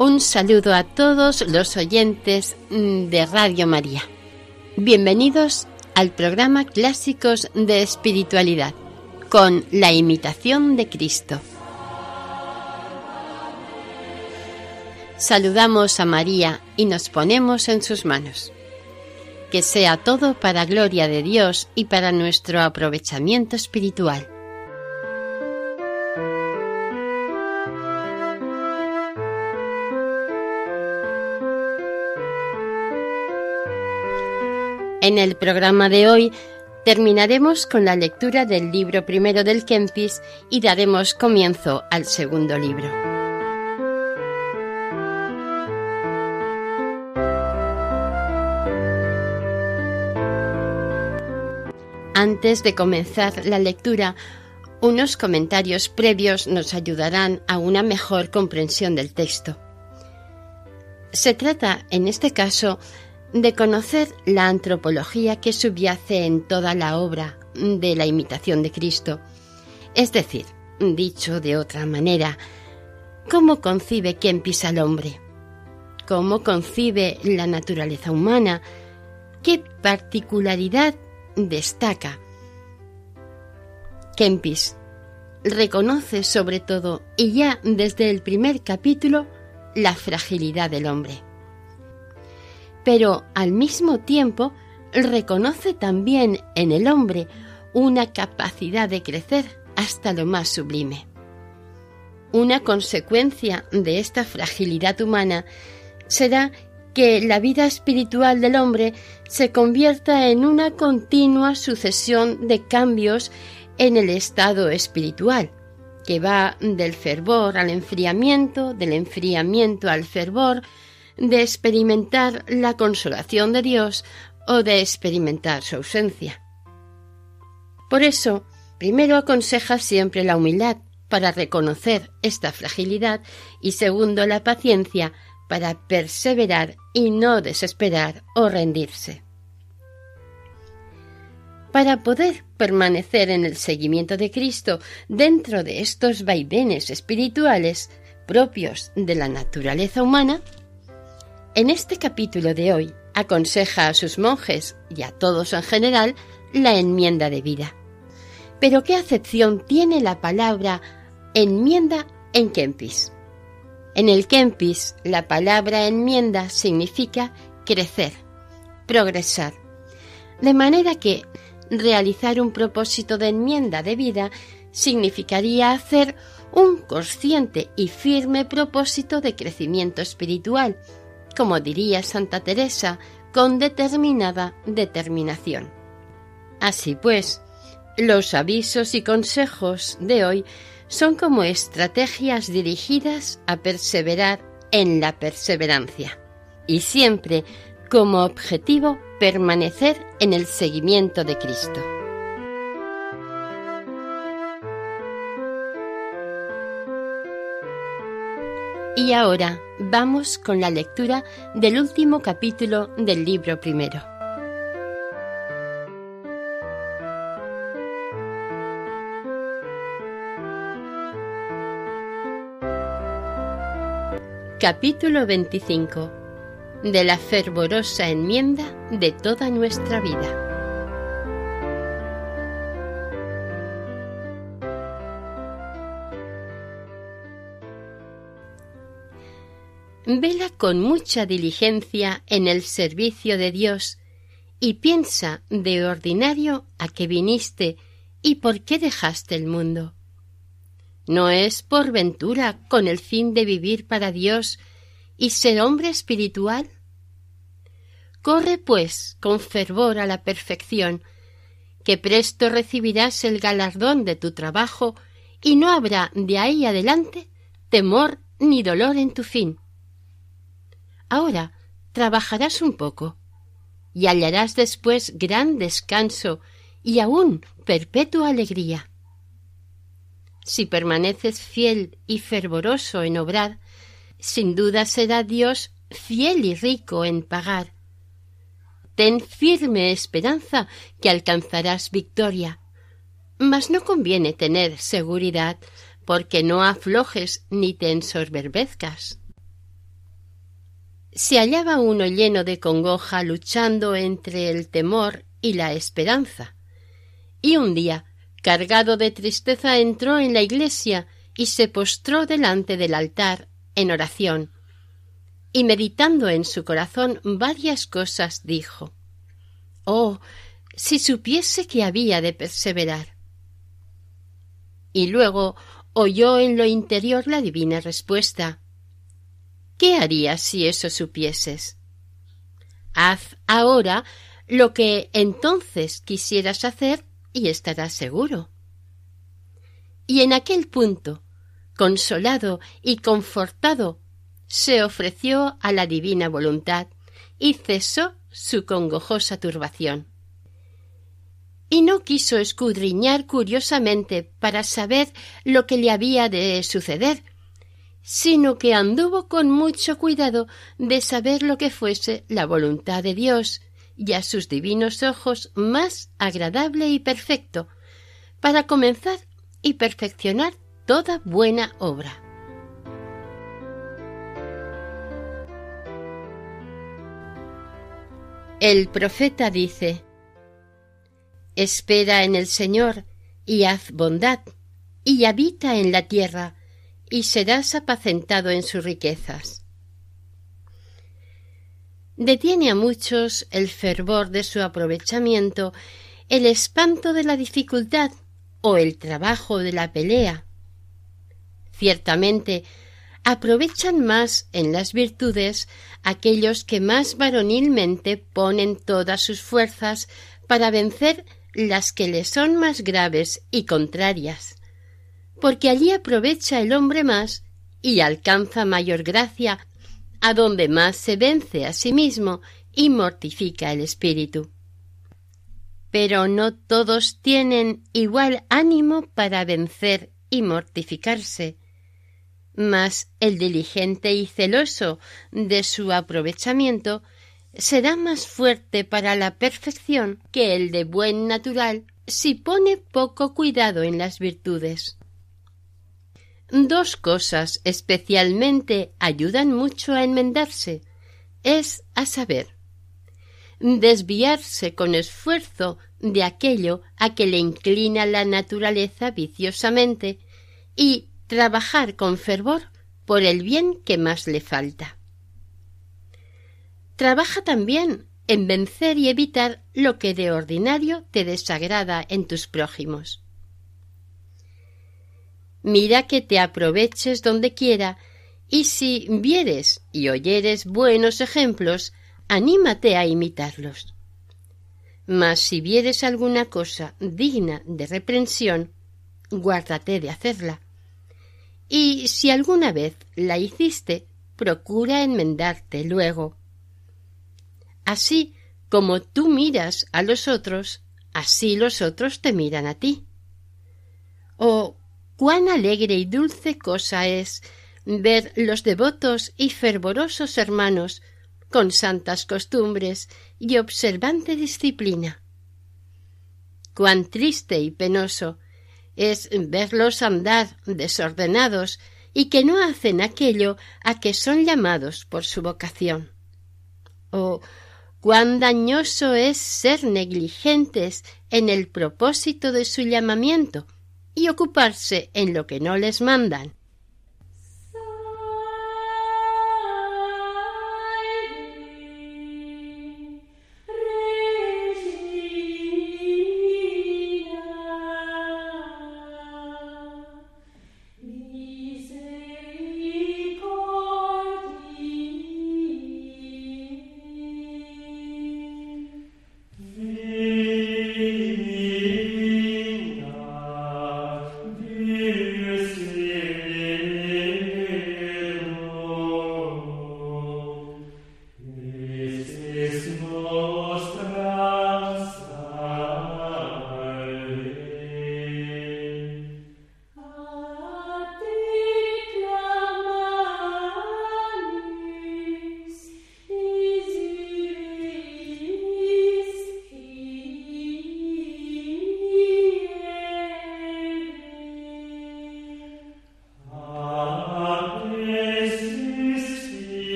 Un saludo a todos los oyentes mm, de Radio María. Bienvenidos al programa Clásicos de Espiritualidad con la imitación de Cristo. Saludamos a María y nos ponemos en sus manos. Que sea todo para gloria de Dios y para nuestro aprovechamiento espiritual. En el programa de hoy terminaremos con la lectura del libro primero del Kempis y daremos comienzo al segundo libro. Antes de comenzar la lectura, unos comentarios previos nos ayudarán a una mejor comprensión del texto. Se trata, en este caso, de conocer la antropología que subyace en toda la obra de la imitación de Cristo. Es decir, dicho de otra manera, ¿cómo concibe Kempis al hombre? ¿Cómo concibe la naturaleza humana? ¿Qué particularidad destaca? Kempis reconoce sobre todo, y ya desde el primer capítulo, la fragilidad del hombre pero al mismo tiempo reconoce también en el hombre una capacidad de crecer hasta lo más sublime. Una consecuencia de esta fragilidad humana será que la vida espiritual del hombre se convierta en una continua sucesión de cambios en el estado espiritual, que va del fervor al enfriamiento, del enfriamiento al fervor, de experimentar la consolación de Dios o de experimentar su ausencia. Por eso, primero aconseja siempre la humildad para reconocer esta fragilidad y segundo la paciencia para perseverar y no desesperar o rendirse. Para poder permanecer en el seguimiento de Cristo dentro de estos vaivenes espirituales propios de la naturaleza humana, en este capítulo de hoy aconseja a sus monjes y a todos en general la enmienda de vida. Pero ¿qué acepción tiene la palabra enmienda en Kempis? En el Kempis la palabra enmienda significa crecer, progresar. De manera que realizar un propósito de enmienda de vida significaría hacer un consciente y firme propósito de crecimiento espiritual, como diría Santa Teresa, con determinada determinación. Así pues, los avisos y consejos de hoy son como estrategias dirigidas a perseverar en la perseverancia y siempre como objetivo permanecer en el seguimiento de Cristo. Y ahora vamos con la lectura del último capítulo del libro primero. Capítulo 25 de la fervorosa enmienda de toda nuestra vida. Vela con mucha diligencia en el servicio de Dios y piensa de ordinario a qué viniste y por qué dejaste el mundo. ¿No es por ventura con el fin de vivir para Dios y ser hombre espiritual? Corre, pues, con fervor a la perfección, que presto recibirás el galardón de tu trabajo y no habrá de ahí adelante temor ni dolor en tu fin. Ahora trabajarás un poco y hallarás después gran descanso y aún perpetua alegría. Si permaneces fiel y fervoroso en obrar, sin duda será Dios fiel y rico en pagar. Ten firme esperanza que alcanzarás victoria. Mas no conviene tener seguridad, porque no aflojes ni te ensoberbezcas. Se hallaba uno lleno de congoja luchando entre el temor y la esperanza. Y un día, cargado de tristeza, entró en la iglesia y se postró delante del altar en oración. Y meditando en su corazón varias cosas dijo Oh, si supiese que había de perseverar. Y luego oyó en lo interior la divina respuesta ¿Qué harías si eso supieses? Haz ahora lo que entonces quisieras hacer y estarás seguro. Y en aquel punto, consolado y confortado, se ofreció a la divina voluntad y cesó su congojosa turbación. Y no quiso escudriñar curiosamente para saber lo que le había de suceder, sino que anduvo con mucho cuidado de saber lo que fuese la voluntad de Dios y a sus divinos ojos más agradable y perfecto, para comenzar y perfeccionar toda buena obra. El profeta dice Espera en el Señor y haz bondad, y habita en la tierra, y serás apacentado en sus riquezas. Detiene a muchos el fervor de su aprovechamiento, el espanto de la dificultad o el trabajo de la pelea. Ciertamente, aprovechan más en las virtudes aquellos que más varonilmente ponen todas sus fuerzas para vencer las que le son más graves y contrarias porque allí aprovecha el hombre más y alcanza mayor gracia, a donde más se vence a sí mismo y mortifica el espíritu. Pero no todos tienen igual ánimo para vencer y mortificarse, mas el diligente y celoso de su aprovechamiento será más fuerte para la perfección que el de buen natural si pone poco cuidado en las virtudes. Dos cosas especialmente ayudan mucho a enmendarse. Es a saber, desviarse con esfuerzo de aquello a que le inclina la naturaleza viciosamente y trabajar con fervor por el bien que más le falta. Trabaja también en vencer y evitar lo que de ordinario te desagrada en tus prójimos. Mira que te aproveches donde quiera, y si vieres y oyeres buenos ejemplos, anímate a imitarlos. Mas si vieres alguna cosa digna de reprensión, guárdate de hacerla. Y si alguna vez la hiciste, procura enmendarte luego. Así como tú miras a los otros, así los otros te miran a ti. O cuán alegre y dulce cosa es ver los devotos y fervorosos hermanos con santas costumbres y observante disciplina. Cuán triste y penoso es verlos andar desordenados y que no hacen aquello a que son llamados por su vocación. Oh, cuán dañoso es ser negligentes en el propósito de su llamamiento, y ocuparse en lo que no les mandan.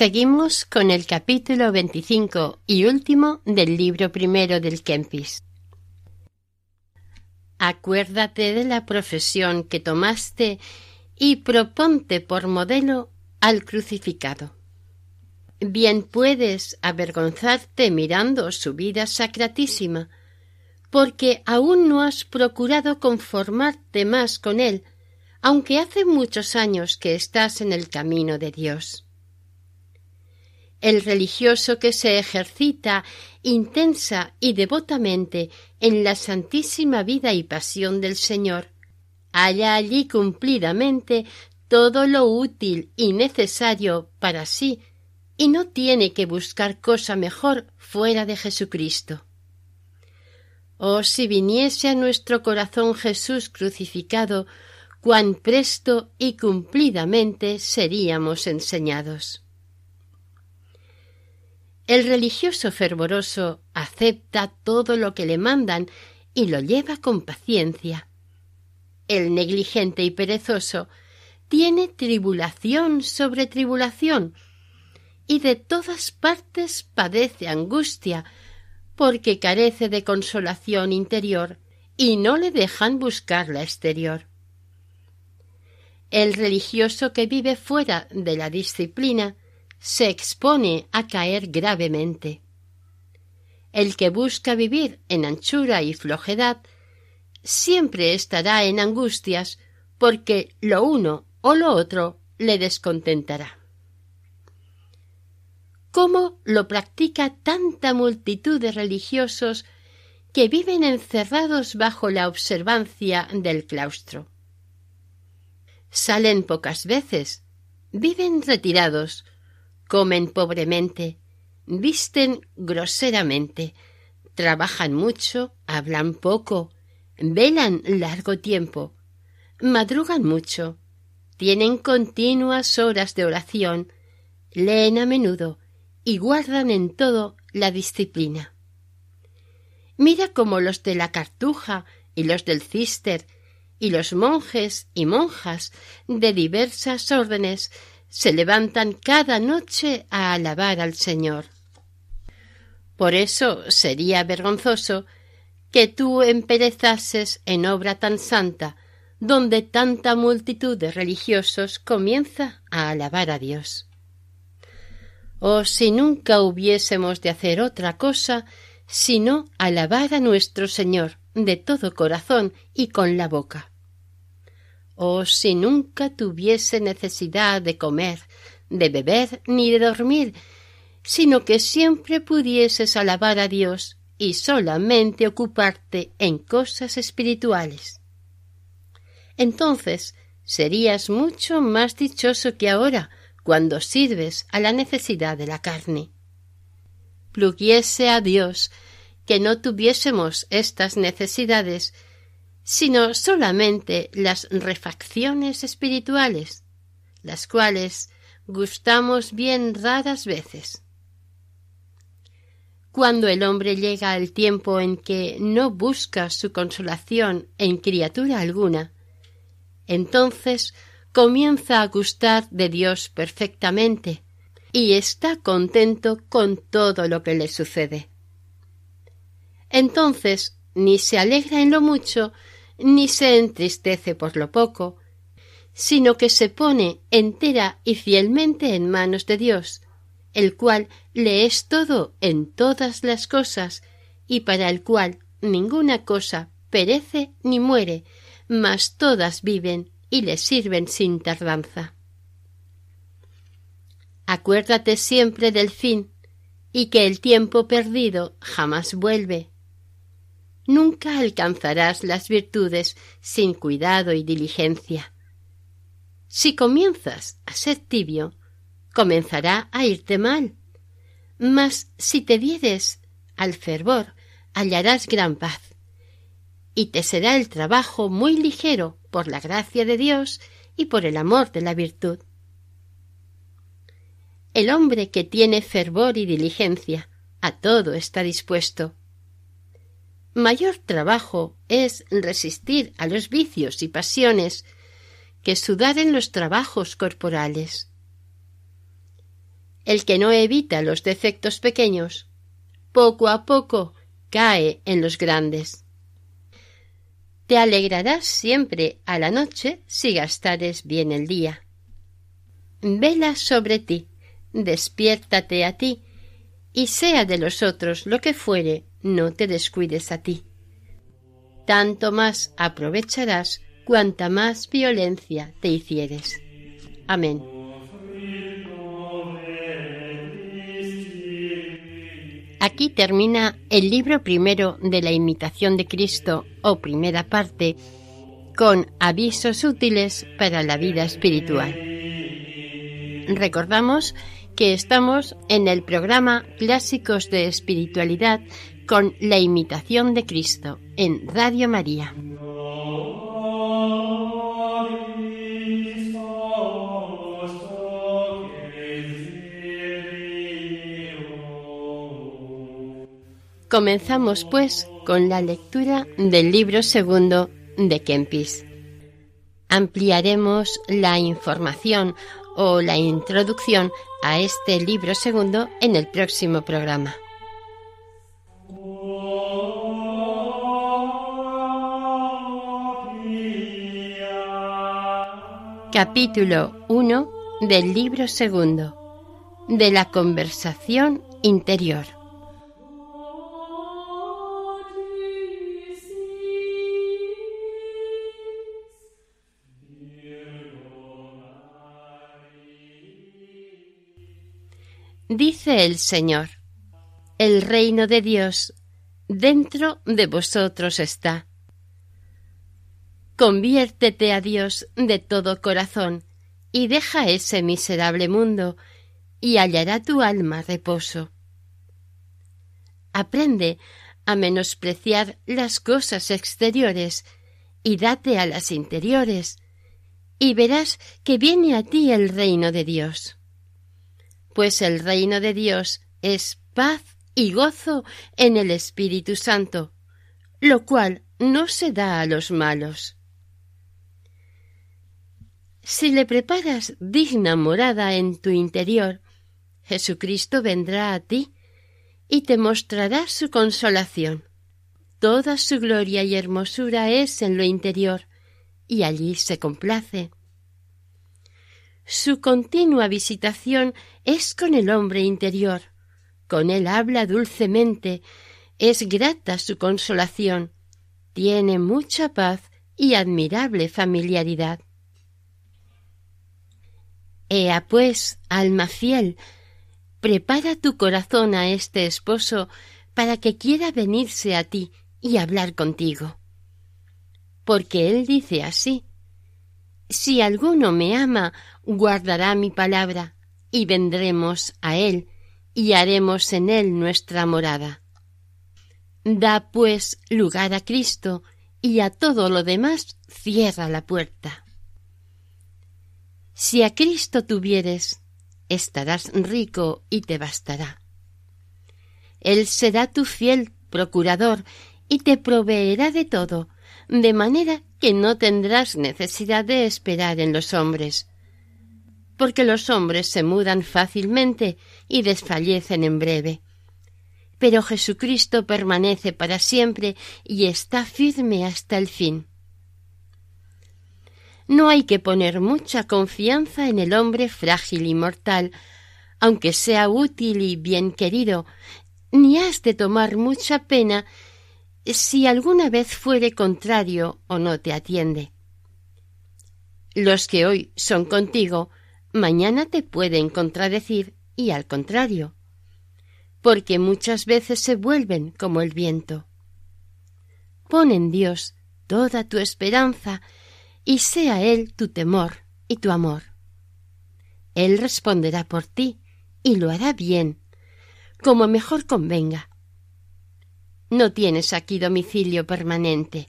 Seguimos con el capítulo 25 y último del libro primero del Kempis. Acuérdate de la profesión que tomaste y proponte por modelo al crucificado. Bien puedes avergonzarte mirando su vida sacratísima, porque aún no has procurado conformarte más con él, aunque hace muchos años que estás en el camino de Dios. El religioso que se ejercita intensa y devotamente en la santísima vida y pasión del Señor, halla allí cumplidamente todo lo útil y necesario para sí, y no tiene que buscar cosa mejor fuera de Jesucristo. Oh, si viniese a nuestro corazón Jesús crucificado, cuán presto y cumplidamente seríamos enseñados. El religioso fervoroso acepta todo lo que le mandan y lo lleva con paciencia. El negligente y perezoso tiene tribulación sobre tribulación y de todas partes padece angustia porque carece de consolación interior y no le dejan buscar la exterior. El religioso que vive fuera de la disciplina se expone a caer gravemente. El que busca vivir en anchura y flojedad siempre estará en angustias porque lo uno o lo otro le descontentará. ¿Cómo lo practica tanta multitud de religiosos que viven encerrados bajo la observancia del claustro? Salen pocas veces, viven retirados, comen pobremente, visten groseramente, trabajan mucho, hablan poco, velan largo tiempo, madrugan mucho, tienen continuas horas de oración, leen a menudo y guardan en todo la disciplina. Mira cómo los de la cartuja y los del cister y los monjes y monjas de diversas órdenes se levantan cada noche a alabar al Señor. Por eso sería vergonzoso que tú emperezases en obra tan santa, donde tanta multitud de religiosos comienza a alabar a Dios. Oh, si nunca hubiésemos de hacer otra cosa sino alabar a nuestro Señor de todo corazón y con la boca oh si nunca tuviese necesidad de comer, de beber ni de dormir, sino que siempre pudieses alabar a Dios y solamente ocuparte en cosas espirituales. Entonces serías mucho más dichoso que ahora, cuando sirves a la necesidad de la carne. Pluguiese a Dios que no tuviésemos estas necesidades sino solamente las refacciones espirituales, las cuales gustamos bien raras veces. cuando el hombre llega al tiempo en que no busca su consolación en criatura alguna, entonces comienza a gustar de Dios perfectamente y está contento con todo lo que le sucede. Entonces ni se alegra en lo mucho, ni se entristece por lo poco, sino que se pone entera y fielmente en manos de Dios, el cual le es todo en todas las cosas, y para el cual ninguna cosa perece ni muere, mas todas viven y le sirven sin tardanza. Acuérdate siempre del fin, y que el tiempo perdido jamás vuelve. Nunca alcanzarás las virtudes sin cuidado y diligencia. Si comienzas a ser tibio, comenzará a irte mal. Mas si te dieres al fervor, hallarás gran paz. Y te será el trabajo muy ligero por la gracia de Dios y por el amor de la virtud. El hombre que tiene fervor y diligencia a todo está dispuesto. Mayor trabajo es resistir a los vicios y pasiones que sudar en los trabajos corporales. El que no evita los defectos pequeños, poco a poco cae en los grandes. Te alegrarás siempre a la noche si gastares bien el día. Vela sobre ti, despiértate a ti, y sea de los otros lo que fuere, no te descuides a ti. Tanto más aprovecharás cuanta más violencia te hicieres. Amén. Aquí termina el libro primero de la imitación de Cristo o primera parte con avisos útiles para la vida espiritual. Recordamos que estamos en el programa Clásicos de Espiritualidad con la imitación de Cristo en Radio María. Comenzamos, pues, con la lectura del libro segundo de Kempis. Ampliaremos la información o la introducción a este libro segundo en el próximo programa. Capítulo 1 del libro segundo de la conversación interior. Dice el Señor, el reino de Dios dentro de vosotros está. Conviértete a Dios de todo corazón y deja ese miserable mundo y hallará tu alma reposo. Aprende a menospreciar las cosas exteriores y date a las interiores, y verás que viene a ti el reino de Dios pues el reino de Dios es paz y gozo en el Espíritu Santo, lo cual no se da a los malos. Si le preparas digna morada en tu interior, Jesucristo vendrá a ti y te mostrará su consolación. Toda su gloria y hermosura es en lo interior, y allí se complace. Su continua visitación es con el hombre interior. Con él habla dulcemente, es grata su consolación, tiene mucha paz y admirable familiaridad. Ea pues, alma fiel, prepara tu corazón a este esposo para que quiera venirse a ti y hablar contigo. Porque él dice así, si alguno me ama, guardará mi palabra, y vendremos a él, y haremos en él nuestra morada. Da, pues, lugar a Cristo, y a todo lo demás cierra la puerta. Si a Cristo tuvieres, estarás rico y te bastará. Él será tu fiel procurador y te proveerá de todo, de manera que no tendrás necesidad de esperar en los hombres. Porque los hombres se mudan fácilmente y desfallecen en breve. Pero Jesucristo permanece para siempre y está firme hasta el fin. No hay que poner mucha confianza en el hombre frágil y mortal, aunque sea útil y bien querido, ni has de tomar mucha pena si alguna vez fuere contrario o no te atiende. Los que hoy son contigo, mañana te pueden contradecir y al contrario, porque muchas veces se vuelven como el viento. Pon en Dios toda tu esperanza y sea Él tu temor y tu amor. Él responderá por ti y lo hará bien, como mejor convenga. No tienes aquí domicilio permanente.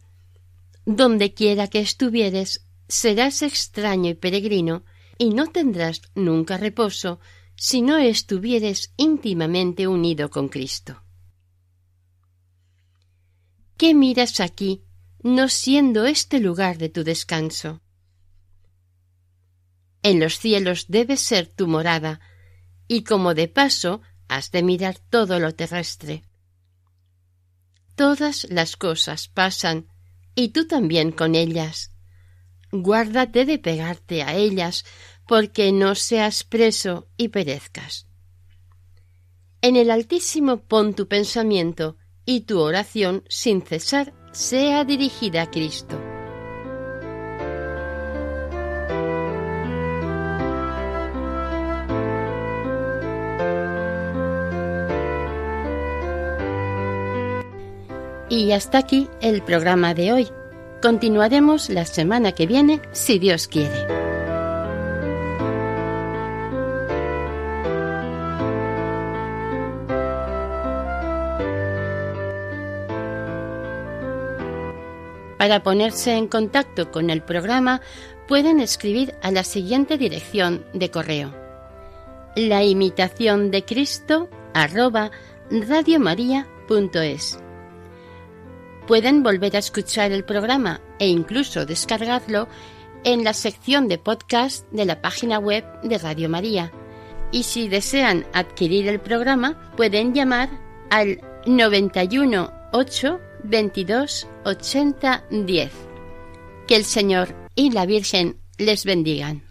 Donde quiera que estuvieres, serás extraño y peregrino, y no tendrás nunca reposo si no estuvieres íntimamente unido con Cristo. ¿Qué miras aquí, no siendo este lugar de tu descanso? En los cielos debe ser tu morada, y como de paso has de mirar todo lo terrestre. Todas las cosas pasan, y tú también con ellas. Guárdate de pegarte a ellas, porque no seas preso y perezcas. En el Altísimo pon tu pensamiento, y tu oración sin cesar sea dirigida a Cristo. Y hasta aquí el programa de hoy. Continuaremos la semana que viene, si Dios quiere. Para ponerse en contacto con el programa pueden escribir a la siguiente dirección de correo. La imitación de Cristo Pueden volver a escuchar el programa e incluso descargarlo en la sección de podcast de la página web de Radio María. Y si desean adquirir el programa, pueden llamar al 91 8 22 80 10. Que el Señor y la Virgen les bendigan.